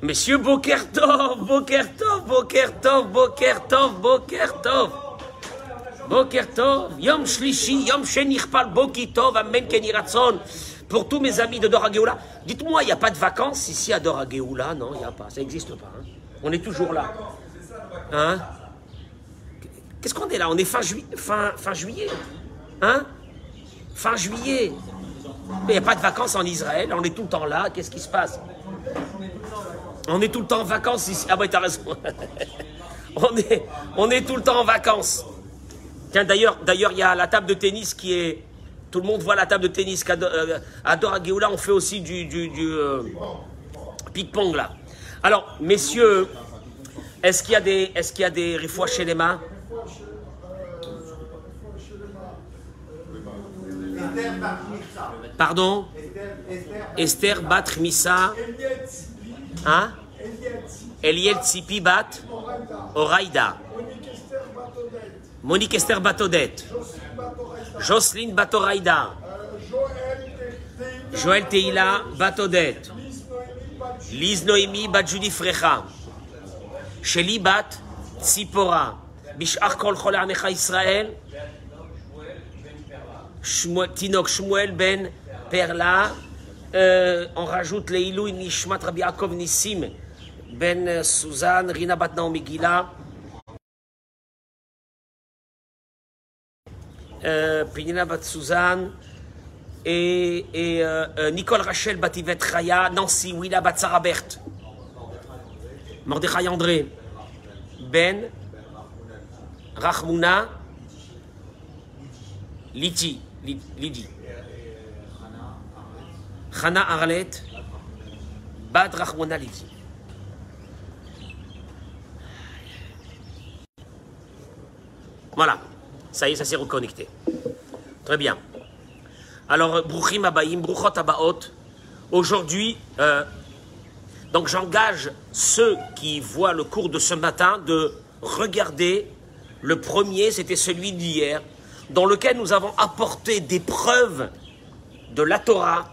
Monsieur Bokertov, Bokertov, Bokertov, Bokertov, Bokertov. Bokertov, Yom Shlishi, Yom Shenichpal, Bokitov, Amen Keniratson. Pour tous mes amis de Dora dites-moi, il n'y a pas de vacances ici à Dora Non, il n'y a pas, ça n'existe pas. hein. On est toujours là. Hein? Qu'est-ce qu'on est là? On est fin, jui- fin, fin juillet Hein? Fin juillet. Mais il n'y a pas de vacances en Israël, on est tout le temps là, qu'est-ce qui se passe? On est tout le temps en vacances ici. Ah ouais, t'as raison. on, est, on est tout le temps en vacances. Tiens, d'ailleurs, d'ailleurs, il y a la table de tennis qui est. Tout le monde voit la table de tennis. Do- euh, À Dora on fait aussi du, du, euh, ping-pong là. Alors, messieurs, est-ce qu'il y a des, est-ce qu'il y a des refoua chez les mains? Pardon? Esther Bat Missa. Hein? Eliel Tzipi Bat Oraïda. Monique Esther Batodet. Jocelyne Batoraïda. Joël Teila Batodet. Lise Noémie Bat Judy Frecha. Sheli Bat Tzipora. Bishar Kol Chol Amecha Israël. Tinok Shmuel Ben Perla. Euh, on rajoute les Ilou Nishmat Rabbi Nissim Ben euh, Suzanne, Rina Bat Naomi Gila. Euh, Pnina Bat Suzanne. Et, euh, Nicole Rachel Bativet Chaya, Nancy Willa Bat Sarah Berthe, Mordechai André, Ben, Rachmouna, Lydie, Lyd- Chana Arlette, Bad. Voilà, ça y est, ça s'est reconnecté. Très bien. Alors, Bruchim Abaïm, Bruchot Abaot, aujourd'hui, euh, donc j'engage ceux qui voient le cours de ce matin de regarder le premier, c'était celui d'hier, dans lequel nous avons apporté des preuves de la Torah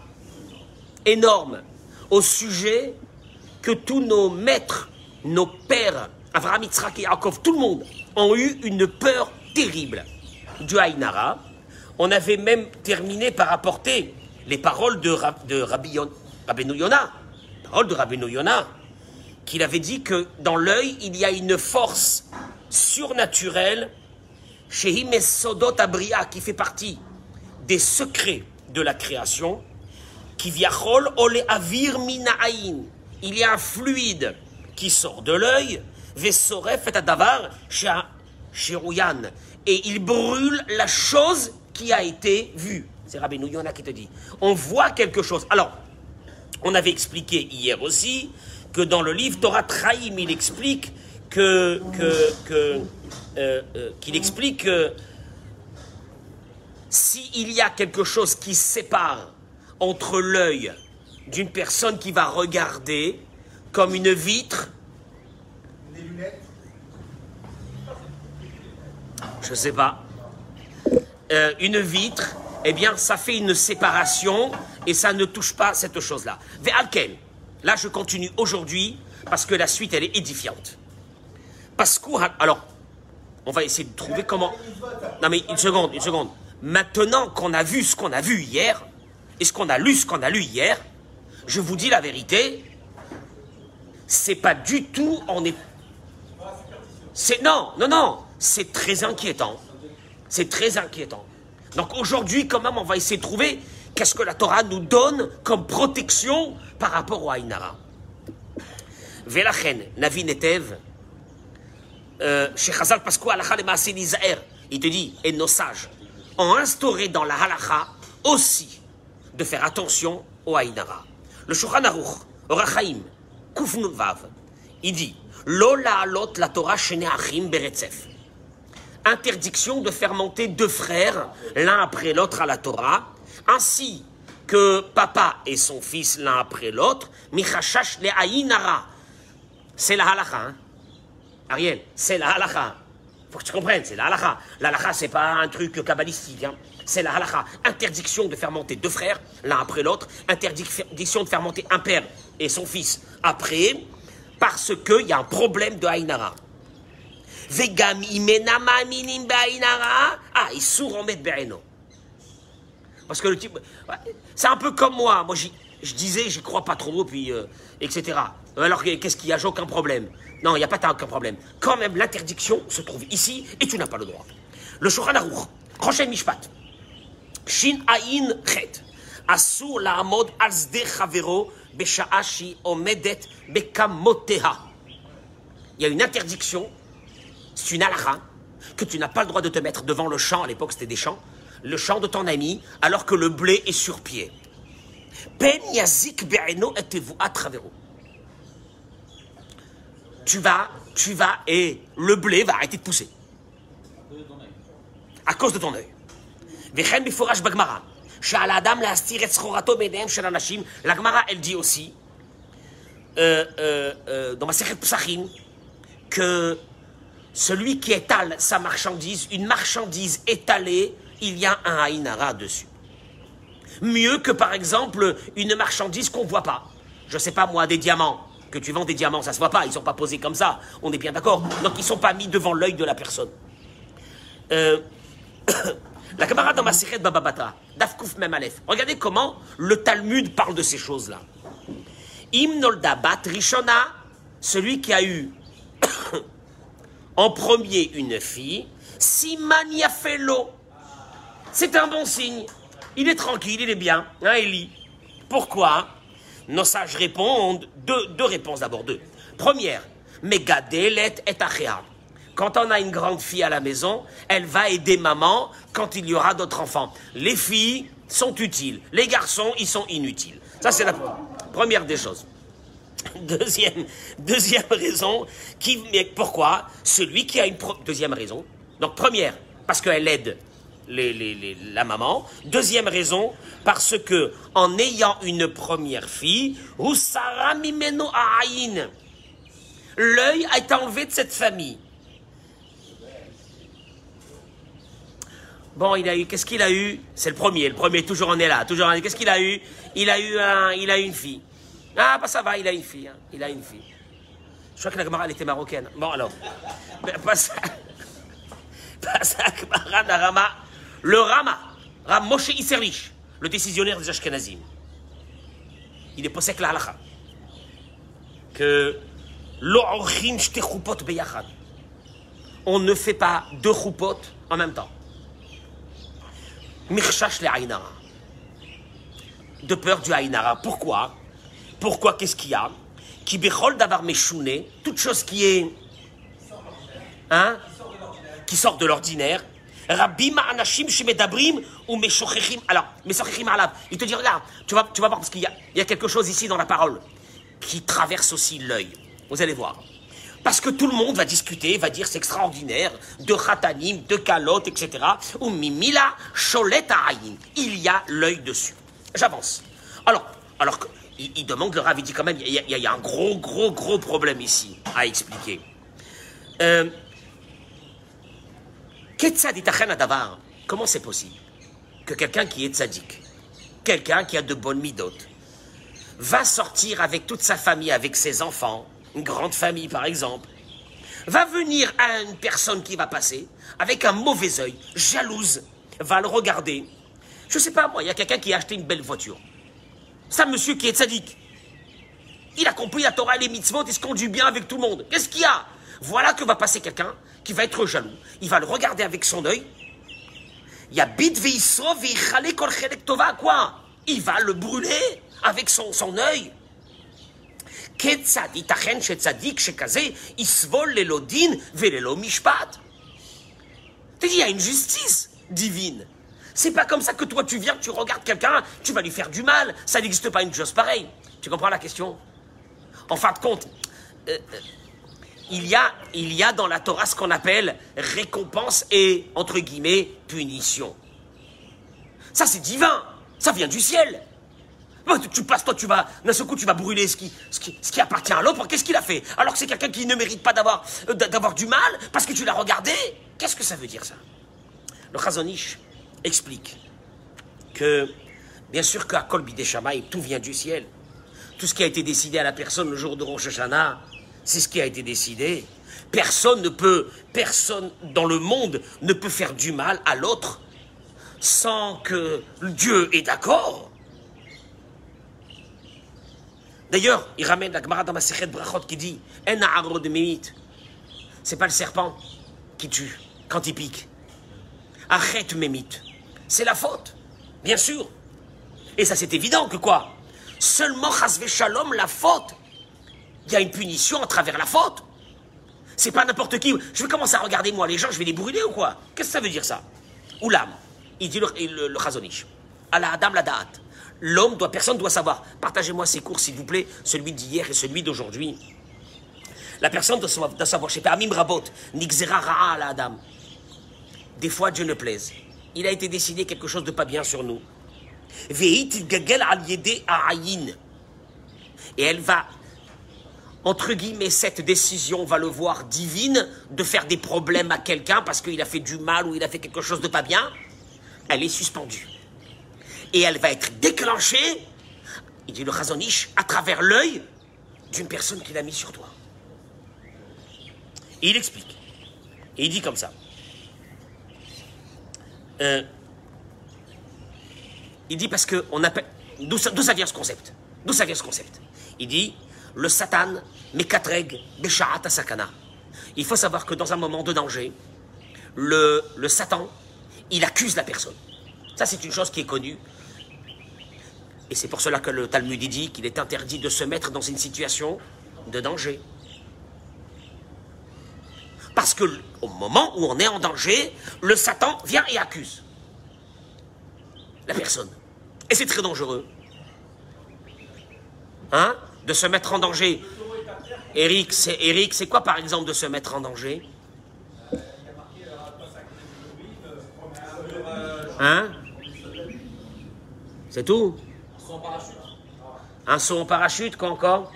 énormes au sujet que tous nos maîtres, nos pères, Avraham, Yitzhak et Yaakov, tout le monde, ont eu une peur terrible du Haïnara. On avait même terminé par apporter les paroles de, Rab- de Rabbi Yon- Rabbeinu Yonah, paroles de Rabbeinu Yonah, qu'il avait dit que dans l'œil, il y a une force surnaturelle, Shehim Sodot Abria, qui fait partie des secrets de la création, avir. Il y a un fluide qui sort de l'œil, et. Et il brûle la chose qui a été vue. C'est Rabbi Yonah qui te dit. On voit quelque chose. Alors, on avait expliqué hier aussi que dans le livre Torah Traim, il explique que, euh, euh, explique que s'il y a quelque chose qui sépare entre l'œil d'une personne qui va regarder comme une vitre, je sais pas, euh, une vitre, eh bien, ça fait une séparation et ça ne touche pas cette chose-là. Ve'alken, là, je continue aujourd'hui parce que la suite, elle est édifiante. Parce que, alors, on va essayer de trouver comment. Non, mais une seconde, une seconde. Maintenant qu'on a vu ce qu'on a vu hier, et ce qu'on a lu, ce qu'on a lu hier, je vous dis la vérité, c'est pas du tout, on est. C'est non, non, non, c'est très inquiétant. C'est très inquiétant. Donc aujourd'hui, quand même, on va essayer de trouver qu'est-ce que la Torah nous donne comme protection par rapport au Haïnara? Velachen, Navi Netev, euh, chez Chazal Nizaer, il te dit, et nos sages ont instauré dans la Halacha aussi de faire attention au Haïnara. Le Shulchan Aruch, Orachaim, Kufnun Vav, il dit, Lo la'alot la Torah shene achim beretzef interdiction de faire deux frères l'un après l'autre à la Torah, ainsi que papa et son fils l'un après l'autre, michashash le aïnara. C'est la halakha, hein? Ariel, c'est la halakha. Faut que tu comprennes, c'est la halakha. La c'est pas un truc kabbalistique, hein. C'est la halakha. Interdiction de faire monter deux frères l'un après l'autre, interdiction de faire monter un père et son fils après, parce qu'il y a un problème de Haïnara. Vegam imenama minim. Ah, il sourd en be'eno. Parce que le type. C'est un peu comme moi. Moi, je disais, j'y crois pas trop, puis. euh, etc. Alors, qu'est-ce qu'il y a? J'ai aucun problème. Non, il n'y a pas aucun problème. Quand même, l'interdiction se trouve ici et tu n'as pas le droit. Le Shulchan Aruch, Mishpat, Shin Ayin Chet, Chavero, Besha'a Shi Omedet Bekamoteha. Il y a une interdiction, c'est une halakha, que tu n'as pas le droit de te mettre devant le champ, à l'époque c'était des champs, le champ de ton ami, alors que le blé est sur pied. Ben. Tu vas, tu vas, et le blé va arrêter de pousser. À cause de ton œil. וכן מפורש בגמרא, שעל האדם להסתיר את סחורתו מעיניהם של אנשים, לגמרא elle dit aussi, euh, euh, euh, dans ma Psachim, que celui qui étale sa marchandise, une marchandise étalée, il y a un haïnara dessus. Mieux que par exemple une marchandise qu'on ne voit pas. Je sais pas moi, des diamants. Que tu vends des diamants, ça se voit pas, ils sont pas posés comme ça, on est bien d'accord. Donc ils sont pas mis devant l'œil de la personne. Euh, la camarade dans ma de Baba Batra, Dafkouf même Aleph. Regardez comment le Talmud parle de ces choses-là. Imnolda Bat Rishona, celui qui a eu en premier une fille, Siman Yafelo. C'est un bon signe. Il est tranquille, il est bien. Hein, il lit. Pourquoi? Nos sages répondent deux, deux réponses d'abord, deux. Première, Megadelet et Achéa. Quand on a une grande fille à la maison, elle va aider maman quand il y aura d'autres enfants. Les filles sont utiles, les garçons, ils sont inutiles. Ça, c'est la première des choses. Deuxième, deuxième raison, qui, mais pourquoi? Celui qui a une deuxième raison. Donc première, parce qu'elle aide la maman. Deuxième raison, parce que en ayant une première fille, l'œil a été enlevé de cette famille. Bon, il a eu, qu'est-ce qu'il a eu? C'est le premier, le premier, toujours on est là, toujours on est Qu'est-ce qu'il a eu? Il a eu un, il a une fille. Ah, bah ça va, il a une fille, hein, il a une fille. Je crois que la Gemara, elle était marocaine. Bon, alors. Mais pas ça. Pas ça, Gemara, Rama. Le Rama, Ram Moshe Isserlich, le décisionnaire des Ashkenazim. Il est possèque la halakha. Que. Chupot beyachad. On ne fait pas deux choupot en même temps. Mirchash le Aïnara. De peur du Aïnara. Pourquoi? Pourquoi? Qu'est-ce qu'il y a? Qui bechol d'avoir méchouné, toute chose qui est. Hein? Qui sort de l'ordinaire. Rabbi anashim shemedabrim ou meshochechim. Alors, meshochechim alab. Il te dit, regarde, tu vas, tu vas voir, parce qu'il y y a quelque chose ici dans la parole qui traverse aussi l'œil. Vous allez voir. Parce que tout le monde va discuter, va dire c'est extraordinaire, de khatanim, de calottes, etc. Ou mimila sholet ayin. Il y a l'œil dessus. J'avance. Alors, alors il, demande le rav, il dit quand même, il y, a, un gros, gros, gros problème ici à expliquer. Euh. Comment c'est possible que quelqu'un qui est tzaddik, quelqu'un qui a de bonnes midotes, va sortir avec toute sa famille, avec ses enfants, une grande famille par exemple, va venir à une personne qui va passer avec un mauvais œil, jalouse, va le regarder. Je sais pas moi, il y a quelqu'un qui a acheté une belle voiture. C'est un monsieur qui est tzaddik. Il a compris la Torah et les mitzvot, il se conduit bien avec tout le monde. Qu'est-ce qu'il y a? Voilà que va passer quelqu'un qui va être jaloux. Il va le regarder avec son œil. Il y a quoi? Il va le brûler avec son, son œil. כיצד ייתכן שצדיק שכזה יסבול ללא דין וללא משפט? Tu dis, il y a une justice divine. C'est pas comme ça que toi tu viens, tu regardes quelqu'un, tu vas lui faire du mal. Ça n'existe pas une chose pareille. Tu comprends la question En fin de compte, euh, euh, il, y a, il y a dans la Torah ce qu'on appelle récompense et, entre guillemets, punition. Ça c'est divin. Ça vient du ciel. Bah, tu, passes, toi, tu vas, d'un seul coup, tu vas brûler ce qui, ce qui, appartient à l'autre. Qu'est-ce qu'il a fait? Alors que c'est quelqu'un qui ne mérite pas d'avoir, euh, du mal parce que tu l'as regardé? Qu'est-ce que ça veut dire, ça? Le Chazonish explique que, bien sûr qu'à Kol Bidei Shammai, tout vient du ciel. Tout ce qui a été décidé à la personne le jour de Rosh Hashanah, C'est ce qui a été décidé. Personne ne peut, personne dans le monde ne peut faire du mal à l'autre sans que Dieu est d'accord. D'ailleurs, il ramène la Gemara dans ma Brachot qui dit En de C'est pas le serpent qui tue quand il pique. Arrête mémite. C'est la faute, bien sûr. Et ça, c'est évident que quoi? Seulement, Chasvé Shalom, la faute. Il y a une punition à travers la faute. C'est pas n'importe qui. Je vais commencer à regarder, moi, les gens, je vais les brûler ou quoi? Qu'est-ce que ça veut dire, ça? Ou l'âme. Il dit le, le, la Adam la date. L'homme doit, personne doit savoir. Partagez-moi ces cours, s'il vous plaît, celui d'hier et celui d'aujourd'hui. La personne doit savoir, doit savoir Amim Rabot, Nixera Ra'a la Adam. Des fois, Dieu ne plaise. Il a été décidé quelque chose de pas bien sur nous. Et elle va, entre guillemets, cette décision va le voir divine de faire des problèmes à quelqu'un parce qu'il a fait du mal ou il a fait quelque chose de pas bien. Elle est suspendue. Et elle va être déclenchée, il dit le Chazonish, à travers l'œil d'une personne qu'il a mis sur toi. Il explique. Il dit comme ça. Euh, il dit parce que on appelle. D'où ça, vient ce concept? D'où ça vient ce concept? Il dit le Satan, Mekatreg, Besharat Sakana. Il faut savoir que dans un moment de danger, le Satan, il accuse la personne. Ça, c'est une chose qui est connue. Et c'est pour cela que le Talmud dit qu'il est interdit de se mettre dans une situation de danger. Parce que au moment où on est en danger, le Satan vient et accuse la personne. Et c'est très dangereux. Hein? De se mettre en danger. Eric, c'est Eric, c'est quoi par exemple de se mettre en danger? Hein? C'est tout? Un saut en parachute, quoi encore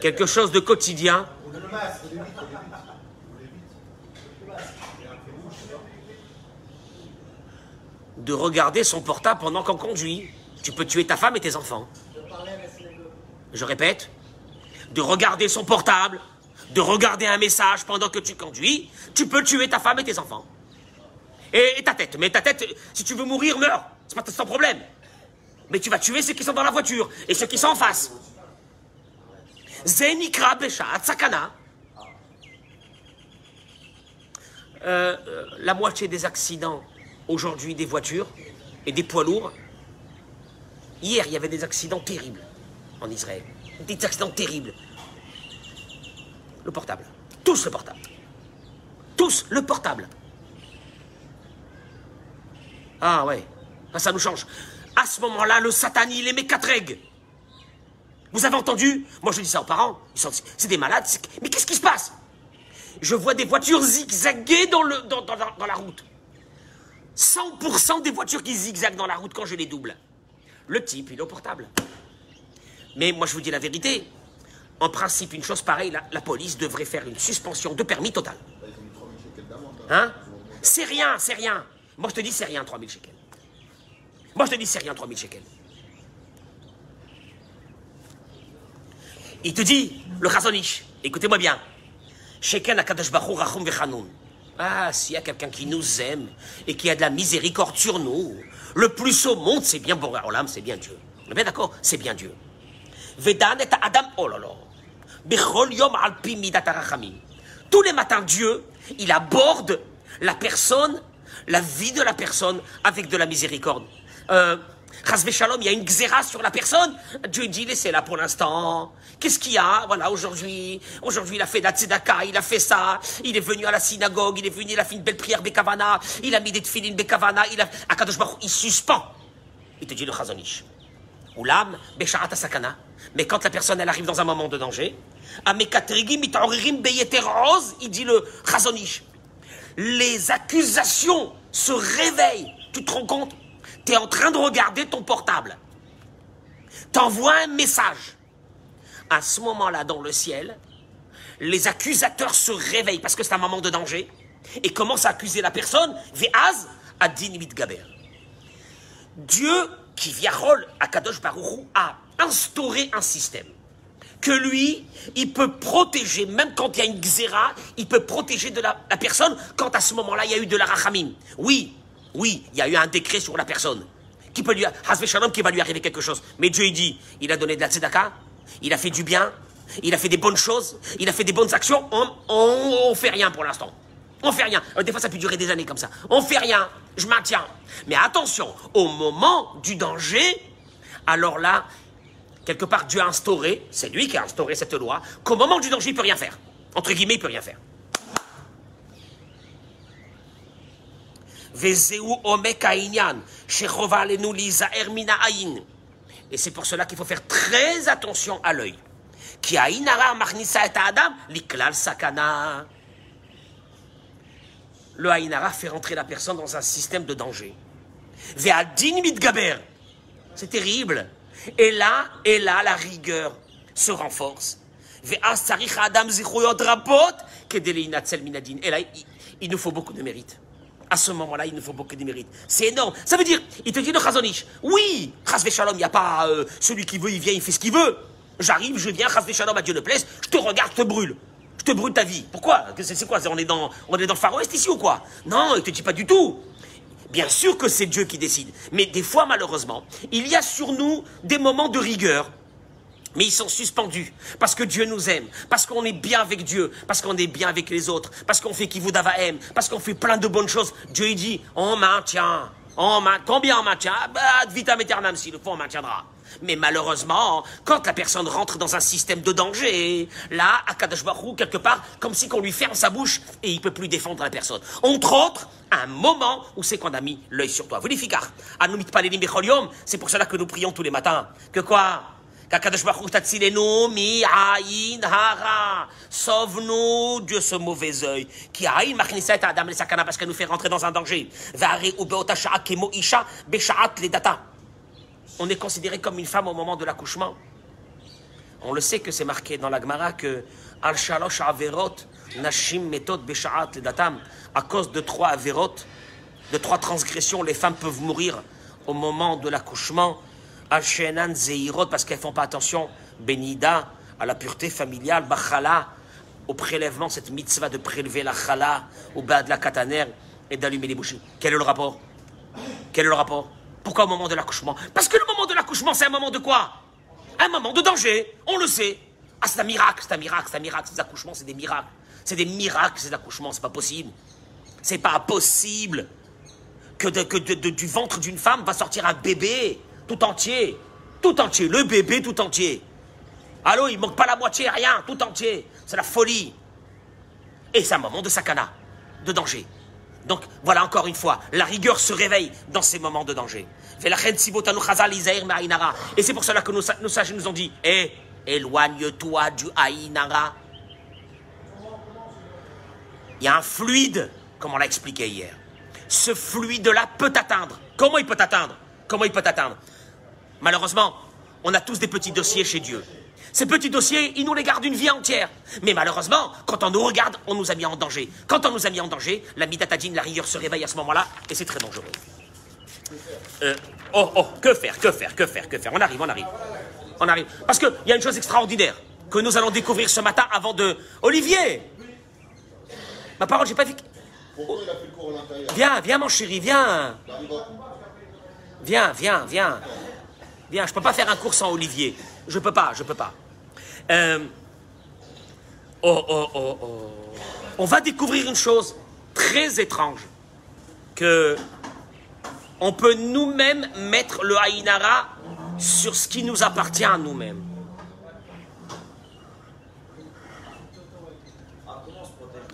Quelque chose de quotidien de regarder son portable pendant qu'on conduit. Tu peux tuer ta femme et tes enfants. Je répète, de regarder son portable, de regarder un message pendant que tu conduis, tu peux tuer ta femme et tes enfants. Et, ta tête. Mais ta tête, si tu veux mourir, meurs. C'est pas sans problème. Mais tu vas tuer ceux qui sont dans la voiture et ceux qui sont en face. Zenikra Besha Tsakana. Euh, euh, la moitié des accidents aujourd'hui des voitures et des poids lourds. Hier, il y avait des accidents terribles en Israël. Des accidents terribles. Le portable. Tous le portable. Tous le portable. Ah ouais, ça nous change. À ce moment-là, le satan, il aimait quatre règles. Vous avez entendu Moi, je dis ça aux parents. C'est des malades. Mais qu'est-ce qui se passe Je vois des voitures zigzaguer dans, le, dans, dans la route. 100% des voitures qui zigzaguent dans la route quand je les double. Le type, il est au portable. Mais moi, je vous dis la vérité. En principe, une chose pareille, la, police devrait faire une suspension de permis total. Hein C'est rien, c'est rien. Moi, je te dis, c'est rien, 3000 shekels. Moi, je te dis, c'est rien, 3000 shekels. Il te dit, le Chazonish, écoutez-moi bien. Sheken akadosh baruch rachum vechanun. Ah, s'il y a quelqu'un qui nous aime et qui a de la miséricorde sur nous, le plus au monde, c'est bien l'âme, c'est bien Dieu. On est bien d'accord? C'est bien Dieu. Vedan et Adam, oh là là. yom Tous les matins, Dieu, il aborde la personne, la vie de la personne avec de la miséricorde. Euh, Shalom, il y a une xéra sur la personne. Dieu dit, laissez-la pour l'instant. Qu'est-ce qu'il y a? Voilà, aujourd'hui, aujourd'hui, il a fait la tzedaka, il a fait ça, il est venu à la synagogue, il est venu, il a fait une belle prière Bekavana, il a mis des tefilines Bekavana, il a, Akadosh Baruch, il suspend. Il te dit le chazonish. Ou l'âme, Besharat Sakana. Mais quand la personne, elle arrive dans un moment de danger, il dit le chazonish. Les accusations se réveillent. Tu te rends compte? Tu es en train de regarder ton portable. T'envoies un message. À ce moment-là, dans le ciel, les accusateurs se réveillent parce que c'est un moment de danger et commencent à accuser la personne. Ve'az adin gaber. Dieu, qui via rôle à Kadosh Baruchou, a instauré un système que lui, il peut protéger, même quand il y a une xéra, il peut protéger de la, personne quand à ce moment-là, il y a eu de la rachamim. Oui, oui, il y a eu un décret sur la personne. Qui peut lui, Shalom, qui va lui arriver quelque chose. Mais Dieu, il dit, il a donné de la tzedaka, il a fait du bien, il a fait des bonnes choses, il a fait des bonnes actions, on, ne fait rien pour l'instant. On fait rien. Euh, des fois, ça peut durer des années comme ça. On fait rien. Je maintiens. Mais attention, au moment du danger, alors là, quelque part, Dieu a instauré, c'est lui qui a instauré cette loi, qu'au moment du danger, il peut rien faire. Entre guillemets, il peut rien faire. Et c'est pour cela qu'il faut faire très attention à l'œil. Le Haïnara fait rentrer la personne dans un système de danger. C'est terrible. Et là, et là, la rigueur se renforce. Et là, il nous faut beaucoup de mérite à ce moment-là, il nous faut beaucoup de mérite. C'est énorme. Ça veut dire, il te dit de Chazonich, oui, Chazve Shalom, il n'y a pas euh, celui qui veut, il vient, il fait ce qu'il veut. J'arrive, je viens, Chazve Shalom, à Dieu ne plaise, je te regarde, je te brûle. Je te brûle ta vie. Pourquoi? C'est quoi? On est, dans, on est dans le Far West ici ou quoi? Non, il te dit pas du tout. Bien sûr que c'est Dieu qui décide. Mais des fois, malheureusement, il y a sur nous des moments de rigueur mais ils sont suspendus parce que Dieu nous aime, parce qu'on est bien avec Dieu, parce qu'on est bien avec les autres, parce qu'on fait aime, parce qu'on fait plein de bonnes choses. Dieu il dit, on maintient, on maintient. Combien on maintient? Bah, vitam aeternam, s'il le faut, on maintiendra. Mais malheureusement, quand la personne rentre dans un système de danger, là, à Baruch quelque part, comme si qu'on lui ferme sa bouche et il peut plus défendre la personne. Entre autres, un moment où c'est qu'on a mis l'œil sur toi. Vous les c'est pour cela que nous prions tous les matins. Que quoi? Sauve-nous de ce mauvais œil. Qui Adam sakana parce qu'elle nous fait rentrer dans un danger. On est considéré comme une femme au moment de l'accouchement. On le sait que c'est marqué dans la Gemara que Al Shalosh Averot Nashim Metod Beshaat Ledatam. À cause de trois Averot, de trois transgressions, les femmes peuvent mourir au moment de l'accouchement. Al-Shenan Zeirot, parce qu'elles font pas attention, Benida, à la pureté familiale, Bachala, au prélèvement, cette mitzvah de prélever la chala, au bas de la kataner et d'allumer les bougies. Quel est le rapport? Quel est le rapport? Pourquoi au moment de l'accouchement? Parce que le moment de l'accouchement, c'est un moment de quoi? Un moment de danger, on le sait. Ah, c'est un miracle, c'est un miracle, c'est un miracle, ces accouchements, c'est des miracles. C'est des miracles, ces accouchements, c'est pas possible. C'est pas possible que, que du ventre d'une femme va sortir un bébé tout entier, tout entier, le bébé tout entier. Allô, il manque pas la moitié, rien, tout entier. C'est la folie. Et c'est un moment de sakana, de danger. Donc voilà encore une fois, la rigueur se réveille dans ces moments de danger. Et c'est pour cela que nos, sages nous ont dit, eh, éloigne-toi du Aïnara. Il y a un fluide, comme on l'a expliqué hier. Ce fluide-là peut t'atteindre. Comment il peut t'atteindre? Comment il peut t'atteindre? Malheureusement, on a tous des petits dossiers chez Dieu. Ces petits dossiers, ils nous les gardent une vie entière. Mais malheureusement, quand on nous regarde, on nous a mis en danger. Quand on nous a mis en danger, la mitatadine, la rigueur se réveille à ce moment-là, et c'est très dangereux. Euh, oh, oh, que faire, que faire, que faire, que faire? On arrive, on arrive. On arrive. Parce qu'il y a une chose extraordinaire que nous allons découvrir ce matin avant de... Olivier Ma parole, j'ai pas vu... Viens, viens mon chéri, viens. Viens, viens, viens. Viens, je ne peux pas faire un cours sans Olivier. Je peux pas, je peux pas. Euh, oh, oh, oh, oh. On va découvrir une chose très étrange. Que on peut nous-mêmes mettre le Haïnara sur ce qui nous appartient à nous-mêmes.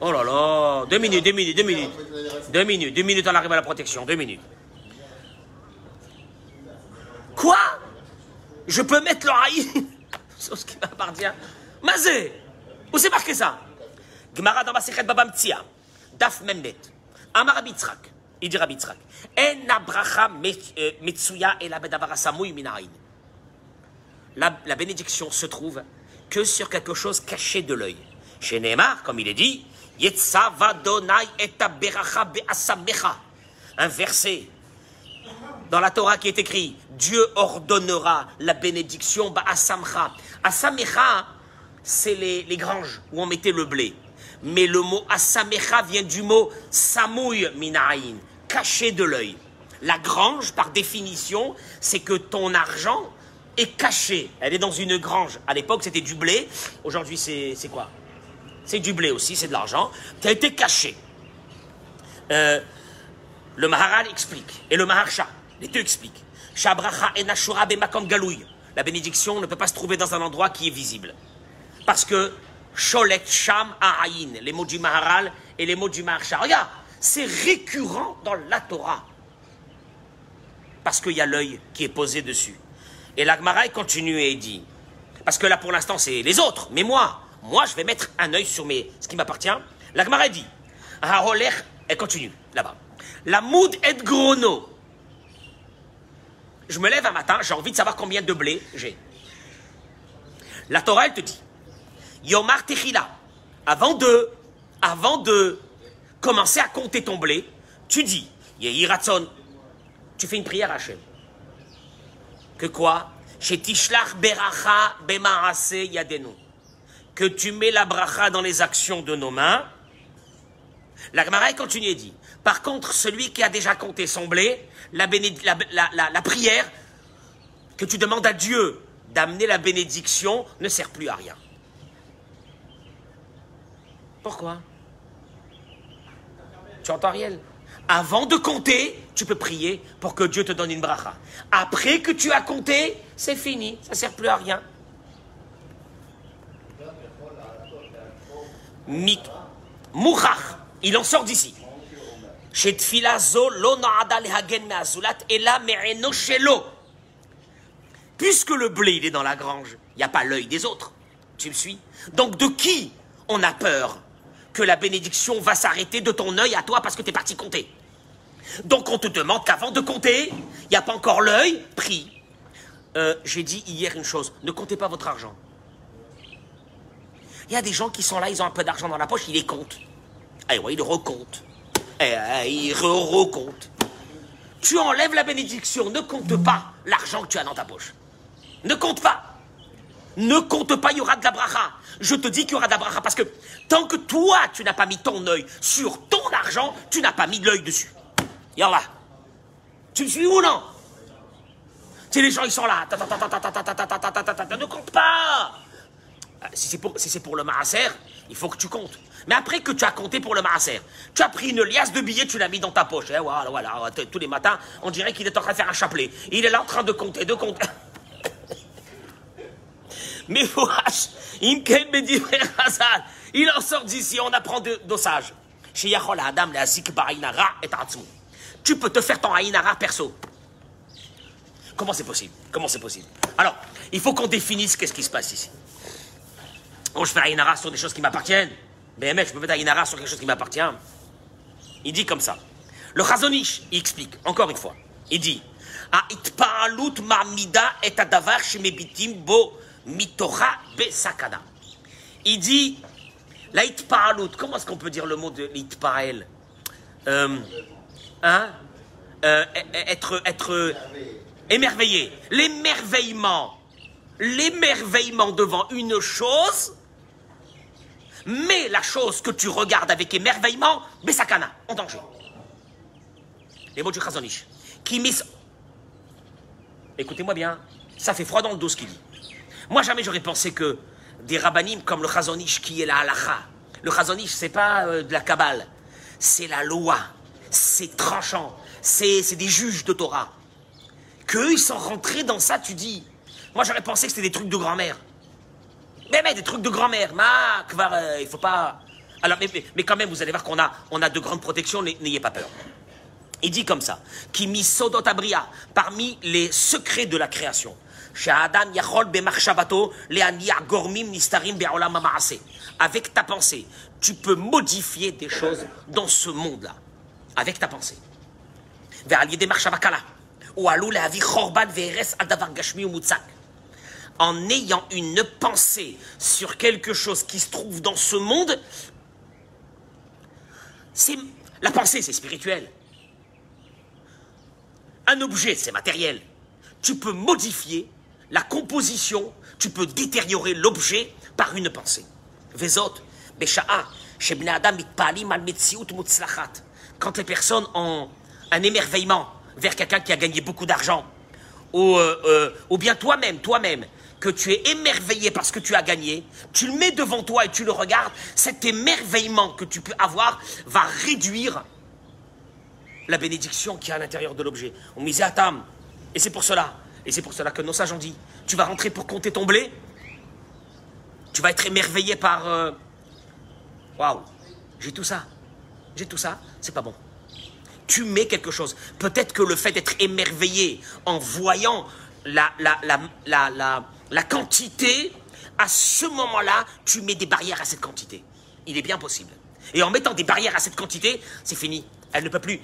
Oh là là, deux minutes, deux minutes, deux minutes. Deux minutes, deux minutes, on arrive à la protection, deux minutes. Quoi? Je peux mettre le haï sur ce qui m'appartient. Mazé! Où c'est marqué ça? Gemara dans Babam Tzia, Daf Memnet, Amar Abitzrak, il dit En abracha euh, metsuya et la bedavarasamouy minaïn. La bénédiction se trouve que sur quelque chose caché de l'œil. Chez Neymar, comme il est dit, Yetzavadonai et beracha be'asamecha. Un verset dans la Torah qui est écrit Dieu ordonnera la bénédiction à Asamecha. c'est les, granges où on mettait le blé. Mais le mot asamecha vient du mot samouy minaïn, caché de l'œil. La grange, par définition, c'est que ton argent est caché. Elle est dans une grange. À l'époque, c'était du blé. Aujourd'hui, c'est quoi? C'est du blé aussi, c'est de l'argent. qui a été caché. Euh, le Maharal explique, et le Maharsha, les deux expliquent. La bénédiction ne peut pas se trouver dans un endroit qui est visible. Parce que Sholet Sham Ahayin, les mots du Maharal et les mots du Maharsha. Regarde, c'est récurrent dans la Torah. Parce qu'il y a l'œil qui est posé dessus. Et l'Agmara continue et dit, parce que là pour l'instant c'est les autres, mais moi, moi je vais mettre un œil sur ce qui m'appartient. L'Agmara dit, elle continue là-bas. La moud et grono. Je me lève un matin, j'ai envie de savoir combien de blé j'ai. La Torah, elle te dit, Yomar Techila, avant de, avant de commencer à compter ton blé, tu dis, Yehi Ratson, tu fais une prière à Hachem. Que quoi? Beracha. Que tu mets la bracha dans les actions de nos mains. La Gemara continue et dit, par contre, celui qui a déjà compté son blé, la, prière que tu demandes à Dieu d'amener la bénédiction ne sert plus à rien. Pourquoi? Tu entends Ariel? Avant de compter, tu peux prier pour que Dieu te donne une bracha. Après que tu as compté, c'est fini, ça ne sert plus à rien. Mouchach, il en sort d'ici. Puisque le blé, il est dans la grange, il n'y a pas l'œil des autres. Tu me suis? Donc de qui on a peur que la bénédiction va s'arrêter de ton œil à toi parce que tu es parti compter? Donc on te demande qu'avant de compter, il n'y a pas encore l'œil, prie. Euh, J'ai dit hier une chose, ne comptez pas votre argent. Il y a des gens qui sont là, ils ont un peu d'argent dans la poche, ils les comptent. Eh ouais, il recompte. Il. Tu enlèves la bénédiction, ne compte pas l'argent que tu as dans ta poche. Ne compte pas. Ne compte pas, il y aura de la bracha. Je te dis qu'il y aura de la bracha parce que tant que toi, tu n'as pas mis ton œil sur ton argent, tu n'as pas mis de l'œil dessus. Yallah. Tu me suis ou non Tu les gens, ils sont là. Ne compte pas. Si c'est pour, pour le maaser, il faut que tu comptes. Mais après que tu as compté pour le maaser, tu as pris une liasse de billets, tu l'as mis dans ta poche. Eh, voilà, voilà. Tous les matins, on dirait qu'il est en train de faire un chapelet. Il est là en train de compter, de compter. Mais il en sort d'ici, on apprend de- dosage. Et. Tu peux te faire ton Aïnara perso. Comment c'est possible? Comment c'est possible? Alors, il faut qu'on définisse qu'est-ce qui se passe ici. Oh, je fais Aïnara sur des choses qui m'appartiennent. Mec, je peux mettre Aïnara sur quelque chose qui m'appartient. Il dit comme ça. Le Chazonish, il explique, encore une fois. Il dit. Il dit La itpa'alut, comment est-ce qu'on peut dire le mot de l'itpa'el euh, Hein? Euh, Être. être émerveillé. L'émerveillement. L'émerveillement devant une chose mais la chose que tu regardes avec émerveillement, Besakana, en danger. Les mots du Chazonish. Qui mis... Écoutez-moi bien, ça fait froid dans le dos ce qu'il dit. Moi, jamais j'aurais pensé que des rabbinim comme le Chazonish qui est la halacha. Le Chazonish, c'est pas euh, de la Kabbale, c'est la loi. C'est tranchant. C'est des juges de Torah. Qu'eux, ils sont rentrés dans ça, tu dis. Moi, j'aurais pensé que c'était des trucs de grand-mère. Mais, mais des trucs de grand-mère, ma, kvar, euh, il faut pas. Alors, mais, mais, mais, quand même, vous allez voir qu'on a, on a de grandes protections, n'ayez pas peur. Il dit comme ça, qui sodotabria, parmi les secrets de la création. Avec ta pensée, tu peux modifier des choses dans ce monde-là. Avec ta pensée. Ou en ayant une pensée sur quelque chose qui se trouve dans ce monde, c'est la pensée, c'est spirituel. Un objet, c'est matériel. Tu peux modifier la composition, tu peux détériorer l'objet par une pensée. Vezot, Adam. Quand les personnes ont un émerveillement vers quelqu'un qui a gagné beaucoup d'argent, ou, euh, euh, ou bien toi-même, toi-même, que tu es émerveillé parce que tu as gagné, tu le mets devant toi et tu le regardes, cet émerveillement que tu peux avoir va réduire la bénédiction qui est à l'intérieur de l'objet. On misait à tam. Et c'est pour cela, et c'est pour cela que nos sages ont dit, tu vas rentrer pour compter ton blé, tu vas être émerveillé par... euh, Waouh, j'ai tout ça, j'ai tout ça, c'est pas bon. Tu mets quelque chose. Peut-être que le fait d'être émerveillé en voyant la, la, la, la, la, quantité, à ce moment-là, tu mets des barrières à cette quantité. Il est bien possible. Et en mettant des barrières à cette quantité, c'est fini. Elle ne peut plus.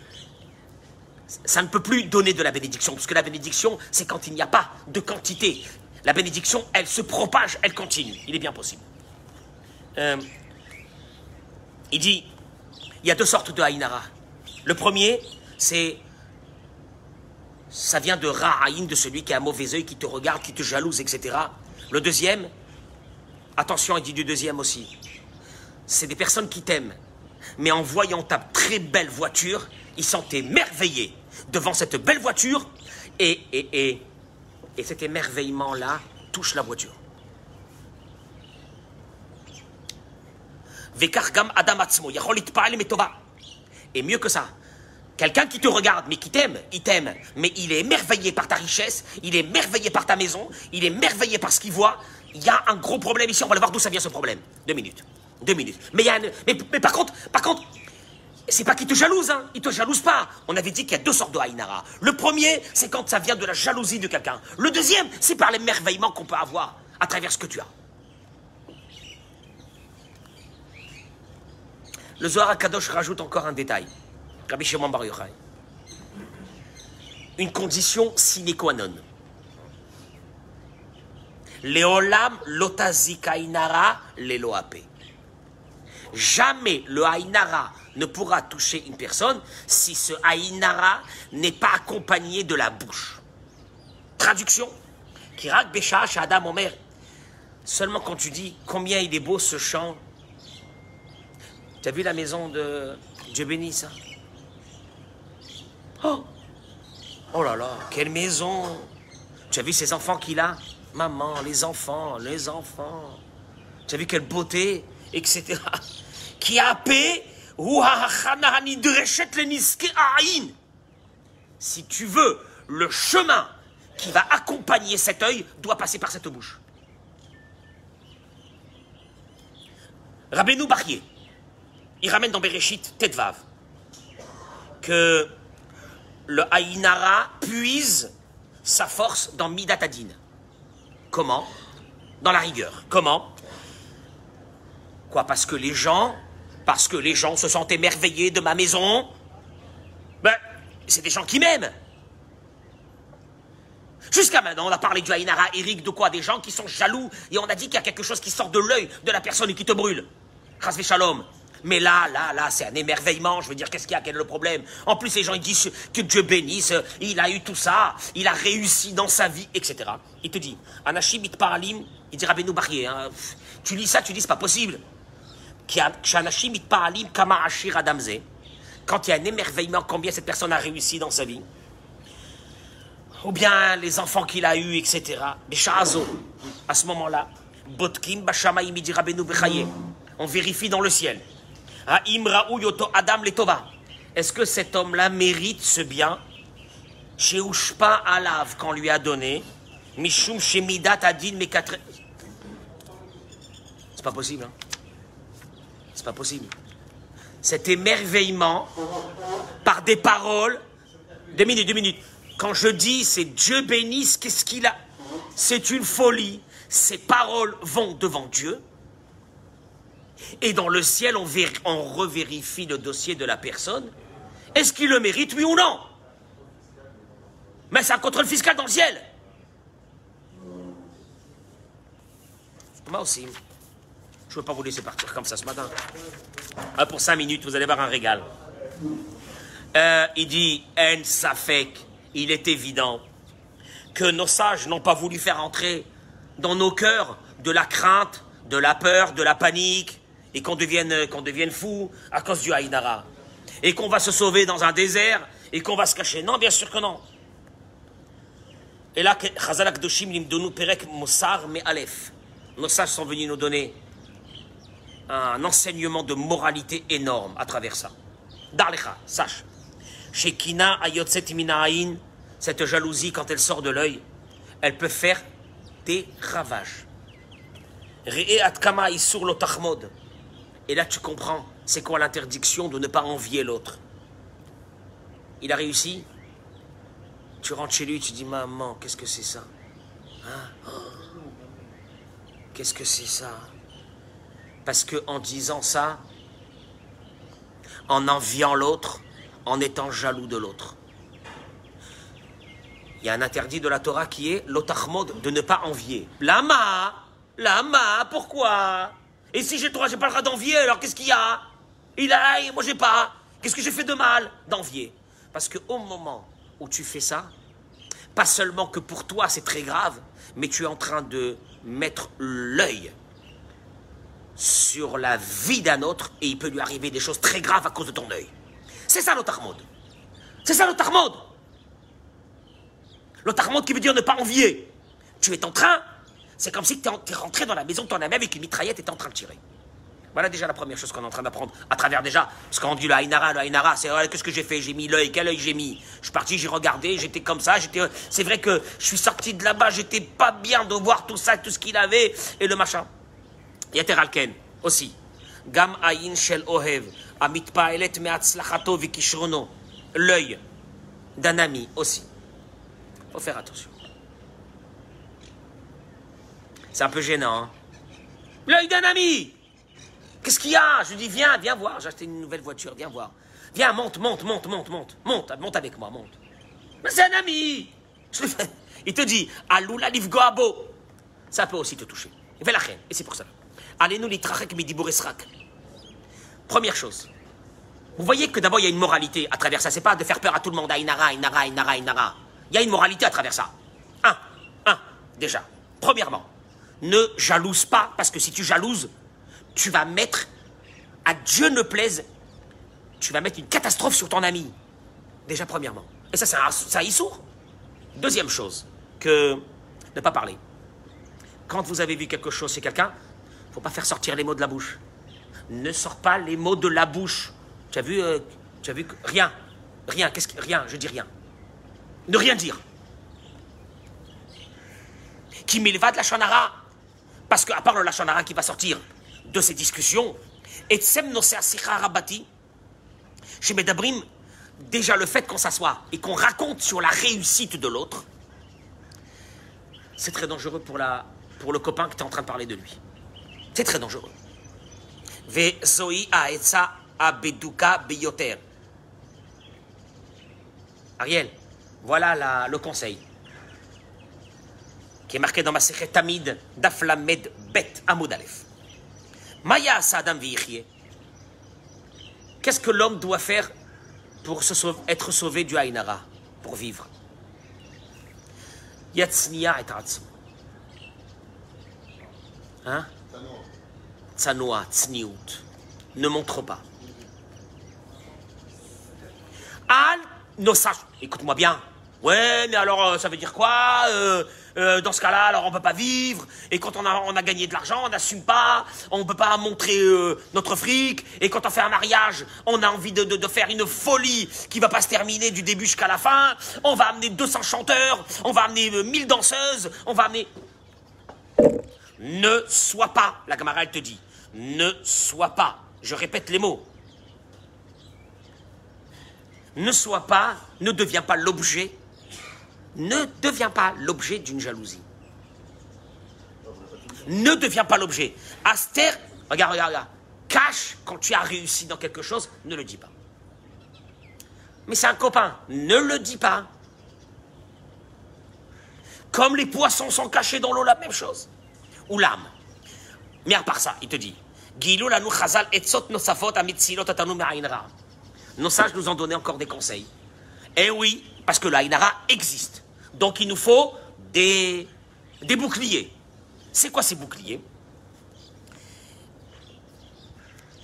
Ça ne peut plus donner de la bénédiction, parce que la bénédiction, c'est quand il n'y a pas de quantité. La bénédiction, elle se propage, elle continue. Il est bien possible. Euh, il dit, il y a deux sortes de haïnara. Le premier, c'est, ça vient de Ra'aïn, de celui qui a un mauvais œil, qui te regarde, qui te jalouse, etc. Le deuxième, attention, il dit du deuxième aussi, c'est des personnes qui t'aiment, mais en voyant ta très belle voiture, ils sont émerveillés devant cette belle voiture, et, et, et, et cet émerveillement-là touche la voiture. Et mieux que ça, quelqu'un qui te regarde, mais qui t'aime, il t'aime, mais il est émerveillé par ta richesse, il est émerveillé par ta maison, il est émerveillé par ce qu'il voit. Il y a un gros problème ici, on va le voir d'où ça vient ce problème. Deux minutes. Deux minutes. Mais, il y a mais, par contre, par contre, c'est pas qu'il te jalouse, hein. Il te jalouse pas. On avait dit qu'il y a deux sortes de haïnara. Le premier, c'est quand ça vient de la jalousie de quelqu'un. Le deuxième, c'est par l'émerveillement qu'on peut avoir à travers ce que tu as. Le Zohar Akadosh rajoute encore un détail. Une condition sine qua non. Leolam lotazik haïnara lelo ape. Jamais le haïnara ne pourra toucher une personne si ce haïnara n'est pas accompagné de la bouche. Traduction. Kirak Besha Adam Omer. Seulement quand tu dis combien il est beau ce chant. Tu as vu la maison de Dieu béni ça Oh Oh là là, quelle maison Tu as vu ces enfants qu'il a? Maman, les enfants, les enfants. Tu as vu quelle beauté, etc. Qui a paix? Si tu veux, le chemin qui va accompagner cet œil doit passer par cette bouche. Rabbeinu Barrier, il ramène dans Bereshit Tetvav que le Haïnara puise sa force dans Midatadine. Comment? Dans la rigueur. Comment? Quoi Parce que les gens, parce que les gens se sont émerveillés de ma maison? Ben, c'est des gens qui m'aiment. Jusqu'à maintenant, on a parlé du Haïnara, Eric, de quoi? Des gens qui sont jaloux, et on a dit qu'il y a quelque chose qui sort de l'œil de la personne et qui te brûle. Rasvé Shalom. Mais là, là, là, c'est un émerveillement. Je veux dire, qu'est-ce qu'il y a? Quel est le problème? En plus, les gens ils disent que Dieu bénisse, il a eu tout ça, il a réussi dans sa vie, etc. Il te dit, Anashim it paralim, il dit Rabbeinu Barrier, hein, tu lis ça, tu dis, c'est pas possible. Paralim kama ashir adamze. Quand il y a un émerveillement, combien cette personne a réussi dans sa vie? Ou bien les enfants qu'il a eus, etc. Mais Shahazo, à ce moment-là, Botkim Bashamaim dit Rabbeinu. On vérifie dans le ciel. Yoto Adam Letova. Est-ce que cet homme-là mérite ce bien? Chez Ushpa Alav qu'on lui a donné. Mishum Shemidat Adin Mekatre. C'est pas possible, hein C'est pas possible. Cet émerveillement par des paroles. Deux minutes, deux minutes. Quand je dis c'est Dieu bénisse, qu'est-ce qu'il a? C'est une folie. Ces paroles vont devant Dieu. Et dans le ciel, on, vér- on revérifie le dossier de la personne. Est-ce qu'il le mérite, oui ou non? Mais c'est un contrôle fiscal dans le ciel. Moi aussi. Je ne veux pas vous laisser partir comme ça ce matin. Ah, pour cinq minutes, vous allez voir un régal. Euh, il dit En Safek, il est évident que nos sages n'ont pas voulu faire entrer dans nos cœurs de la crainte, de la peur, de la panique, et qu'on devienne, qu'on devienne fou à cause du Haïnara. Et qu'on va se sauver dans un désert, et qu'on va se cacher. Non, bien sûr que non. Et là, Chazal Doshim Limdonu Perek Mossar Me Aleph. Nos sages sont venus nous donner un enseignement de moralité énorme à travers ça. Darlecha, sache. Chez Kina Ayotzet Minaïn, cette jalousie, quand elle sort de l'œil, elle peut faire des ravages. Re'e Atkama Isur Lotachmod. Et là, tu comprends, c'est quoi l'interdiction de ne pas envier l'autre. Il a réussi. Tu rentres chez lui, tu dis Maman, qu'est-ce que c'est ça? Hein? Qu'est-ce que c'est ça? Parce que en disant ça, en enviant l'autre, en étant jaloux de l'autre, il y a un interdit de la Torah qui est l'otachmod, de ne pas envier. Lama Lama, pourquoi? Et si j'ai droit, j'ai pas le droit d'envier, alors qu'est-ce qu'il y a? Il a, moi j'ai pas. Qu'est-ce que j'ai fait de mal? D'envier. Parce qu'au moment où tu fais ça, pas seulement que pour toi c'est très grave, mais tu es en train de mettre l'œil sur la vie d'un autre et il peut lui arriver des choses très graves à cause de ton œil. C'est ça l'otarmode. C'est ça l'otarmode. L'otarmode qui veut dire ne pas envier. Tu es en train, c'est comme si tu es rentré dans la maison de ton ami avec une mitraillette et tu en train de tirer. Voilà déjà la première chose qu'on est en train d'apprendre à travers déjà. Parce qu'on dit le Haïnara, le Haïnara, c'est qu'est-ce que j'ai fait? J'ai mis l'œil, quel œil j'ai mis? Je suis parti, j'ai regardé, j'étais comme ça, j'étais. C'est vrai que je suis sorti de là-bas, j'étais pas bien de voir tout ça, tout ce qu'il avait et le machin. Yateralken aussi. Gam ayin shel ohev, paelet me'atzlachato vikishrono. L'œil d'un ami aussi. Faut faire attention. C'est un peu gênant. Hein L'œil d'un ami Qu'est-ce qu'il y a? Je lui dis, viens, viens voir. J'ai acheté une nouvelle voiture, viens voir. Viens, monte, monte, monte, monte, monte. Monte, monte avec moi, monte. Mais c'est un ami Il te dit, Aloula Livgoabo. Ça peut aussi te toucher. Il la reine, et c'est pour ça. Allez-nous midiburesrak. Première chose. Vous voyez que d'abord il y a une moralité à travers ça. C'est pas de faire peur à tout le monde. Ainara, Ainara, Ainara, Ainara. Il y a une moralité à travers ça. Un, un, déjà. Premièrement, ne jalouse pas, parce que si tu jalouses, tu vas mettre, à Dieu ne plaise, tu vas mettre une catastrophe sur ton ami. Déjà, premièrement. Et ça, c'est un, issour. Deuxième chose, que ne pas parler. Quand vous avez vu quelque chose chez quelqu'un, il ne faut pas faire sortir les mots de la bouche. Ne sors pas les mots de la bouche. Tu as vu, euh, vu rien, rien, qu'est-ce que rien, je dis rien. Ne rien dire. Qui va de la chanara, parce qu'à part le lachonara qui va sortir, de ces discussions, et Rabati, chez Medabrim, déjà le fait qu'on s'assoit et qu'on raconte sur la réussite de l'autre, c'est très dangereux pour, la, pour le copain qui est en train de parler de lui. C'est très dangereux. Ariel, voilà le conseil qui est marqué dans ma Sechet Tamid d'Aflamed Bet Amud Maya Sadam Qu'est-ce que l'homme doit faire pour être sauvé du Haïnara, pour vivre? Yatsniya et Hein? Tsanoa, tsniout. Ne montre pas. Al, nos Écoute-moi bien. Ouais, mais alors euh, ça veut dire quoi euh, euh, dans ce cas-là, alors on peut pas vivre. Et quand on a, a gagné de l'argent, on n'assume pas. On peut pas montrer euh, notre fric. Et quand on fait un mariage, on a envie de, de, faire une folie qui va pas se terminer du début jusqu'à la fin. On va amener 200 chanteurs. On va amener 1000 euh, danseuses. On va amener... Ne sois pas, la camarade te dit. Ne sois pas. Je répète les mots. Ne sois pas, ne deviens pas l'objet ne deviens pas l'objet d'une jalousie. Ne deviens pas l'objet. Aster, regarde, regarde, regarde. Cache quand tu as réussi dans quelque chose, ne le dis pas. Mais c'est un copain, ne le dis pas. Comme les poissons sont cachés dans l'eau, la même chose. Ou l'âme. Mais à part ça, il te dit Nos sages nous ont donné encore des conseils. Eh oui, parce que l'Aïnara existe. Donc il nous faut des, boucliers. C'est quoi ces boucliers?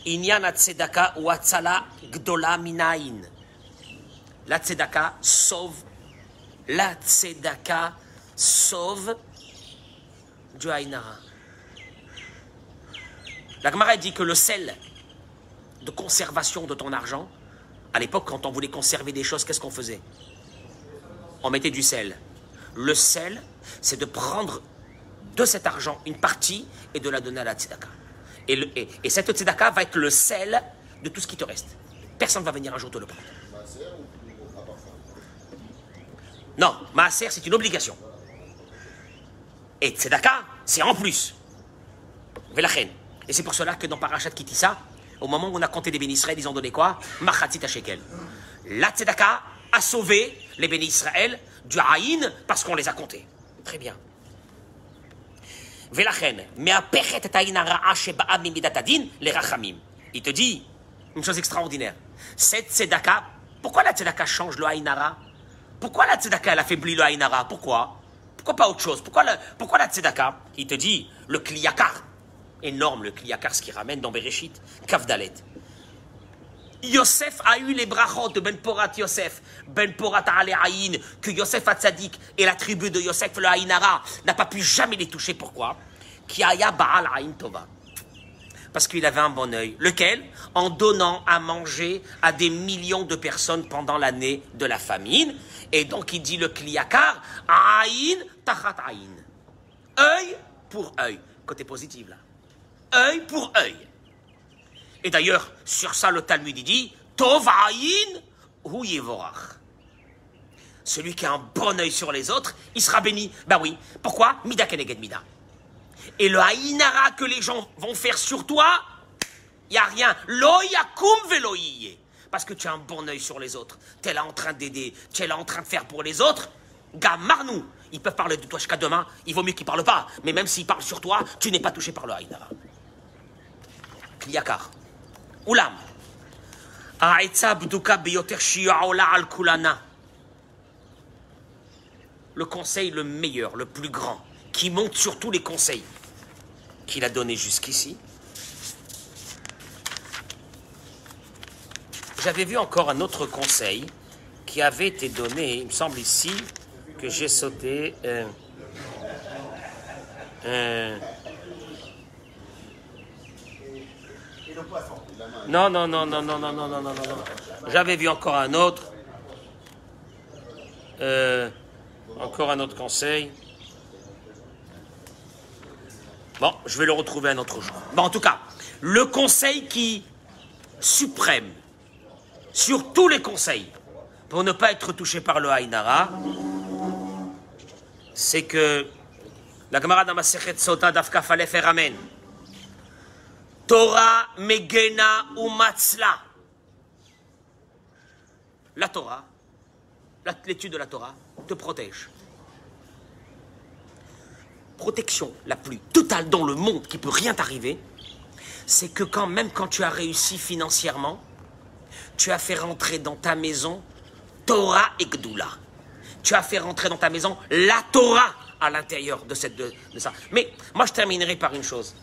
Inyan tzedaka ou atzala gdola minain. La tzedaka sauve. La tzedaka sauve du haïnara. La Gemara dit que le sel de conservation de ton argent, à l'époque, quand on voulait conserver des choses, qu'est-ce qu'on faisait? On mettait du sel. Le sel, c'est de prendre de cet argent une partie et de la donner à la tzedaka. Et, et, cette tzedaka va être le sel de tout ce qui te reste. Personne ne va venir un jour te le prendre. Non, maaser, c'est une obligation. Et tzedaka, c'est en plus. Et c'est pour cela que dans Parashat Kitissa, au moment où on a compté les bénis Israël, ils ont donné quoi? Shekel. La tzedaka a sauvé les bénis Israël du haïn parce qu'on les a comptés. Très bien. Il te dit une chose extraordinaire. Cette tzedaka, pourquoi la tzedaka change le haïnara Pourquoi la tzedaka elle affaiblit le haïnara Pourquoi? Pourquoi pas autre chose? Pourquoi, pourquoi la tzedaka? Il te dit le kliyakar. Énorme le kliyakar, ce qui ramène dans Bereshit, Kavdalet. Yosef a eu les brachot de Ben Porat Yosef, Ben Porat Aïn, que Yosef Hatzadik et la tribu de Yosef le Haïnara n'a pas pu jamais les toucher. Pourquoi? Baal Tova. Parce qu'il avait un bon œil. Lequel? En donnant à manger à des millions de personnes pendant l'année de la famine. Et donc il dit le Kliyakar, Aïn Tachat Aïn. Œil pour œil. Côté positif là. Œil pour œil. Et d'ailleurs, sur ça, le Talmud dit Tovaïn ou Yevorach. Celui qui a un bon œil sur les autres, il sera béni. Ben oui. Pourquoi? Mida Keneged Mida. Et le haïnara que les gens vont faire sur toi, il n'y a rien. Loyakum veloïye. Parce que tu as un bon œil sur les autres. Tu es là en train d'aider. Tu es là en train de faire pour les autres. Gamarnou. Ils peuvent parler de toi jusqu'à demain. Il vaut mieux qu'ils ne parlent pas. Mais même s'ils parlent sur toi, tu n'es pas touché par le haïnara. Oulam. Le conseil le meilleur, le plus grand, qui monte sur tous les conseils qu'il a donnés jusqu'ici. J'avais vu encore un autre conseil qui avait été donné, il me semble ici, que j'ai sauté. Euh, euh, Non, non, non, non, non, non, non, non, non, non. J'avais vu encore un autre. Euh, encore un autre conseil. Bon, je vais le retrouver un autre jour. Bon, en tout cas, le conseil qui suprême sur tous les conseils pour ne pas être touché par le Haïnara, c'est que la camarade Amasechet Sota Dafka fallait faire Amen. Torah Megena Umatzla. La Torah, l'étude de la Torah, te protège. Protection la plus totale dans le monde qui peut rien t'arriver, c'est que quand même quand tu as réussi financièrement, tu as fait rentrer dans ta maison Torah et Gdoula. Tu as fait rentrer dans ta maison la Torah à l'intérieur de, cette, de ça. Mais moi je terminerai par une chose.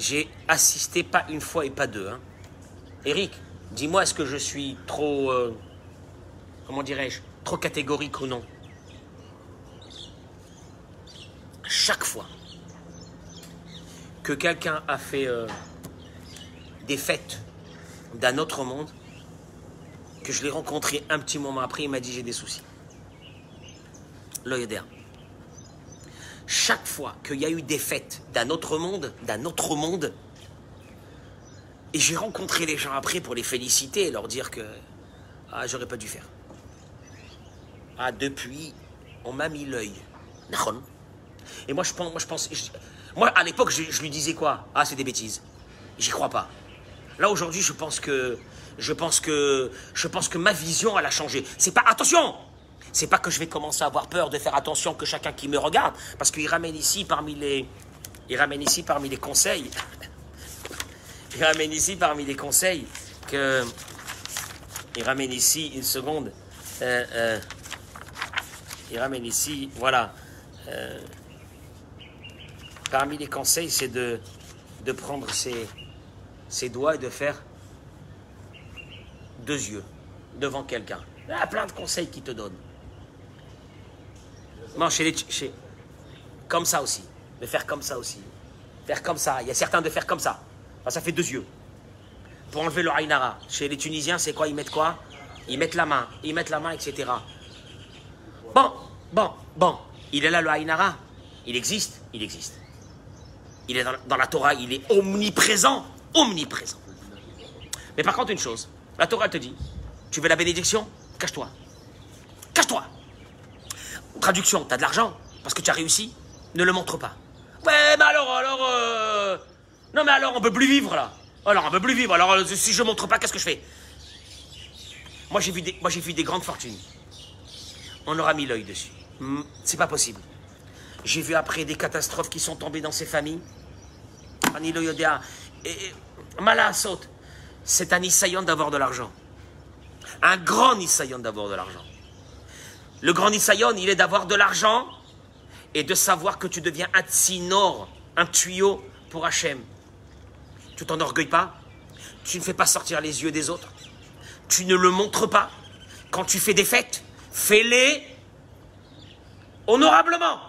J'ai assisté pas une fois et pas deux. Hein. Eric, dis-moi, est-ce que je suis trop, euh, comment dirais-je, trop catégorique ou non? Chaque fois que quelqu'un a fait euh, des fêtes d'un autre monde, que je l'ai rencontré un petit moment après, il m'a dit j'ai des soucis. L'œil chaque fois qu'il y a eu des fêtes d'un autre monde, d'un autre monde, et j'ai rencontré les gens après pour les féliciter et leur dire que ah j'aurais pas dû faire. Ah depuis, on m'a mis l'œil. Et moi je pense, moi je pense, moi à l'époque je, lui disais quoi? Ah c'est des bêtises. J'y crois pas. Là aujourd'hui je pense que je pense que je pense que ma vision a changé. C'est pas attention. C'est pas que je vais commencer à avoir peur de faire attention que chacun qui me regarde, parce qu'il ramène ici parmi les, il ramène ici parmi les conseils, il ramène ici parmi les conseils que il ramène ici une seconde. Euh, euh, il ramène ici, voilà. Euh, parmi les conseils, c'est de, de prendre ses, ses doigts et de faire deux yeux devant quelqu'un. Il y a plein de conseils qui te donnent. Non, chez les, chez, comme ça aussi. De faire comme ça aussi. Faire comme ça. Il y a certains de faire comme ça. Ça fait deux yeux. Pour enlever le Ainara. Chez les Tunisiens, c'est quoi? Ils mettent quoi? Ils mettent la main. Ils mettent la main, etc. Bon, bon, bon. Il est là le Ainara. Il existe Il existe. Il est dans, dans la Torah, il est omniprésent. Omniprésent. Mais par contre, une chose. La Torah te dit Tu veux la bénédiction? Cache-toi. Cache-toi. Traduction, t'as de l'argent parce que tu as réussi Ne le montre pas. Ouais, mais alors, alors. euh, Non, mais alors, on peut plus vivre là. Alors, on peut plus vivre. Alors, euh, si je montre pas, qu'est-ce que je fais? Moi, j'ai vu, des... Moi, vu des grandes fortunes. On aura mis l'œil dessus. C'est pas possible. J'ai vu après des catastrophes qui sont tombées dans ces familles. Anilo Yodea. Mala saute. C'est un Isayon d'avoir de l'argent. Un grand Isayon d'avoir de l'argent. Le grand Nisayon, il est d'avoir de l'argent et de savoir que tu deviens un tsinor, un tuyau pour Hachem. Tu t'enorgueilles pas, tu ne fais pas sortir les yeux des autres, tu ne le montres pas. Quand tu fais des fêtes, fais-les honorablement.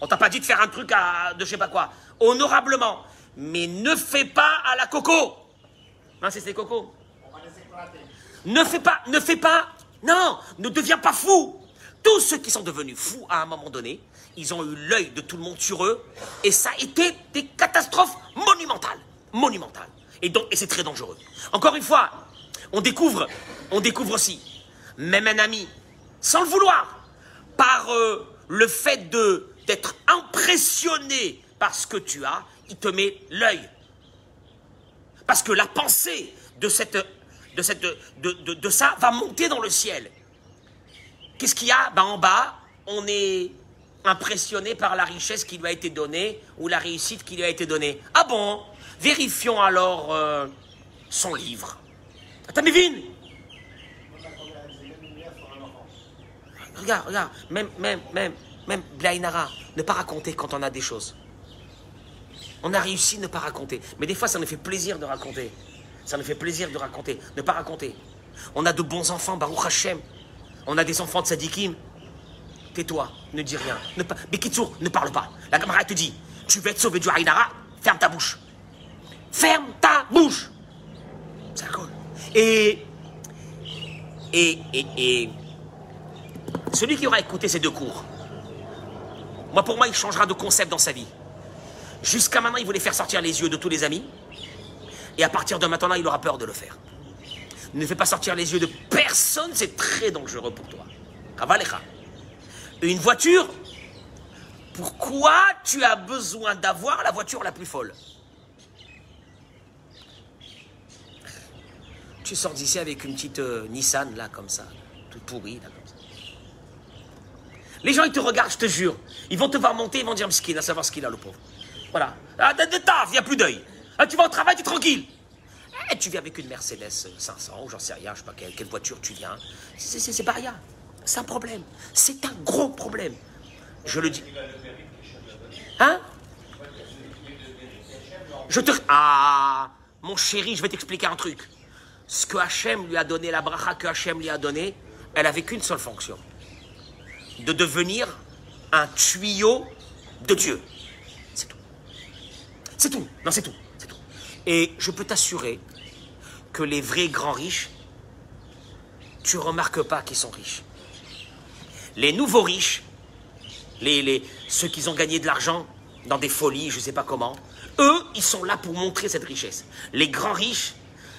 On t'a pas dit de faire un truc à, de je sais pas quoi, honorablement. Mais ne fais pas à la coco. Non, c'est ces cocos? Ne fais pas, ne fais pas, non, ne deviens pas fou. Tous ceux qui sont devenus fous à un moment donné, ils ont eu l'œil de tout le monde sur eux, et ça a été des catastrophes monumentales, monumentales. Et c'est très dangereux. Encore une fois, on découvre, on découvre aussi, même un ami, sans le vouloir, par euh, le fait d'être impressionné par ce que tu as, il te met l'œil. Parce que la pensée de, cette, de, cette, de ça va monter dans le ciel. Qu'est-ce qu'il y a ben, En bas, on est impressionné par la richesse qui lui a été donnée ou la réussite qui lui a été donnée. Ah bon? Vérifions alors euh, son livre. Vin Regarde, regarde, même, même, même, même Blainara, ne pas raconter quand on a des choses. On a réussi à ne pas raconter. Mais des fois, ça nous fait plaisir de raconter. Ça nous fait plaisir de raconter, ne pas raconter. On a de bons enfants, Baruch Hashem. On a des enfants de Sadikim. Tais-toi, ne dis rien. Ne ne parle pas. La camarade te dit, tu veux être sauvé du Haïnara, ferme ta bouche. Ferme ta bouche. Ça cool. Et, et, et, et, celui qui aura écouté ces deux cours, moi, pour moi, il changera de concept dans sa vie. Jusqu'à maintenant, il voulait faire sortir les yeux de tous les amis. Et à partir de maintenant, il aura peur de le faire. Ne fais pas sortir les yeux de personne, c'est très dangereux pour toi. Kavalecha. Une voiture, pourquoi tu as besoin d'avoir la voiture la plus folle? Tu sors d'ici avec une petite euh, Nissan, là, comme ça, toute pourrie, là, comme ça. Les gens, ils te regardent, je te jure. Ils vont te voir monter, ils vont dire, qu'il à savoir ce qu'il a, le pauvre. Voilà. Ah, de, de taf, il a plus d'œil. Ah, tu vas au travail, tu es tranquille. Eh, tu viens avec une Mercedes 500, ou j'en sais rien, je sais pas quelle, voiture tu viens. C'est pas rien. C'est un problème. C'est un gros problème. Je le dis. Hein? Je te. Ah Mon chéri, je vais t'expliquer un truc. Ce que Hachem lui a donné, la bracha que Hachem lui a donnée, elle avait qu'une seule fonction de devenir un tuyau de Dieu. C'est tout. C'est tout. Non, c'est tout. C'est tout. Et je peux t'assurer les vrais grands riches, tu remarques pas qu'ils sont riches. Les nouveaux riches, les, les, ceux qui ont gagné de l'argent dans des folies, je ne sais pas comment, eux, ils sont là pour montrer cette richesse. Les grands riches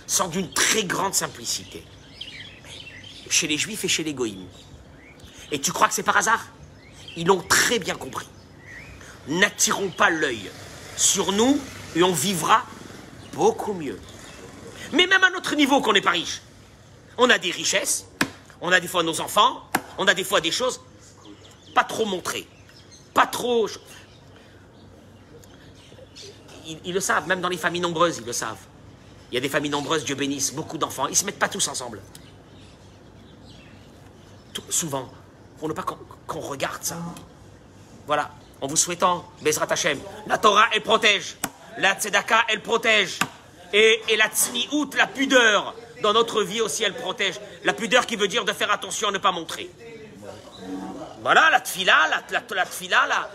sont d'une très grande simplicité. Chez les juifs et chez les goïms. Et tu crois que c'est par hasard? Ils l'ont très bien compris. N'attirons pas l'œil sur nous et on vivra beaucoup mieux. Mais même à notre niveau qu'on n'est pas riche, on a des richesses, on a des fois nos enfants, on a des fois des choses pas trop montrées, pas trop... Ils, le savent, même dans les familles nombreuses, ils le savent. Il y a des familles nombreuses, Dieu bénisse, beaucoup d'enfants. Ils ne se mettent pas tous ensemble. Souvent, pour ne pas qu'on qu'on regarde ça. Voilà, en vous souhaitant, Bezrat Hashem, la Torah, elle protège. La Tzedaka, elle protège. Et, la Tzniut, la pudeur, dans notre vie aussi, elle protège. La pudeur qui veut dire de faire attention à ne pas montrer. Voilà, la tfila, la, la, la tfila, la,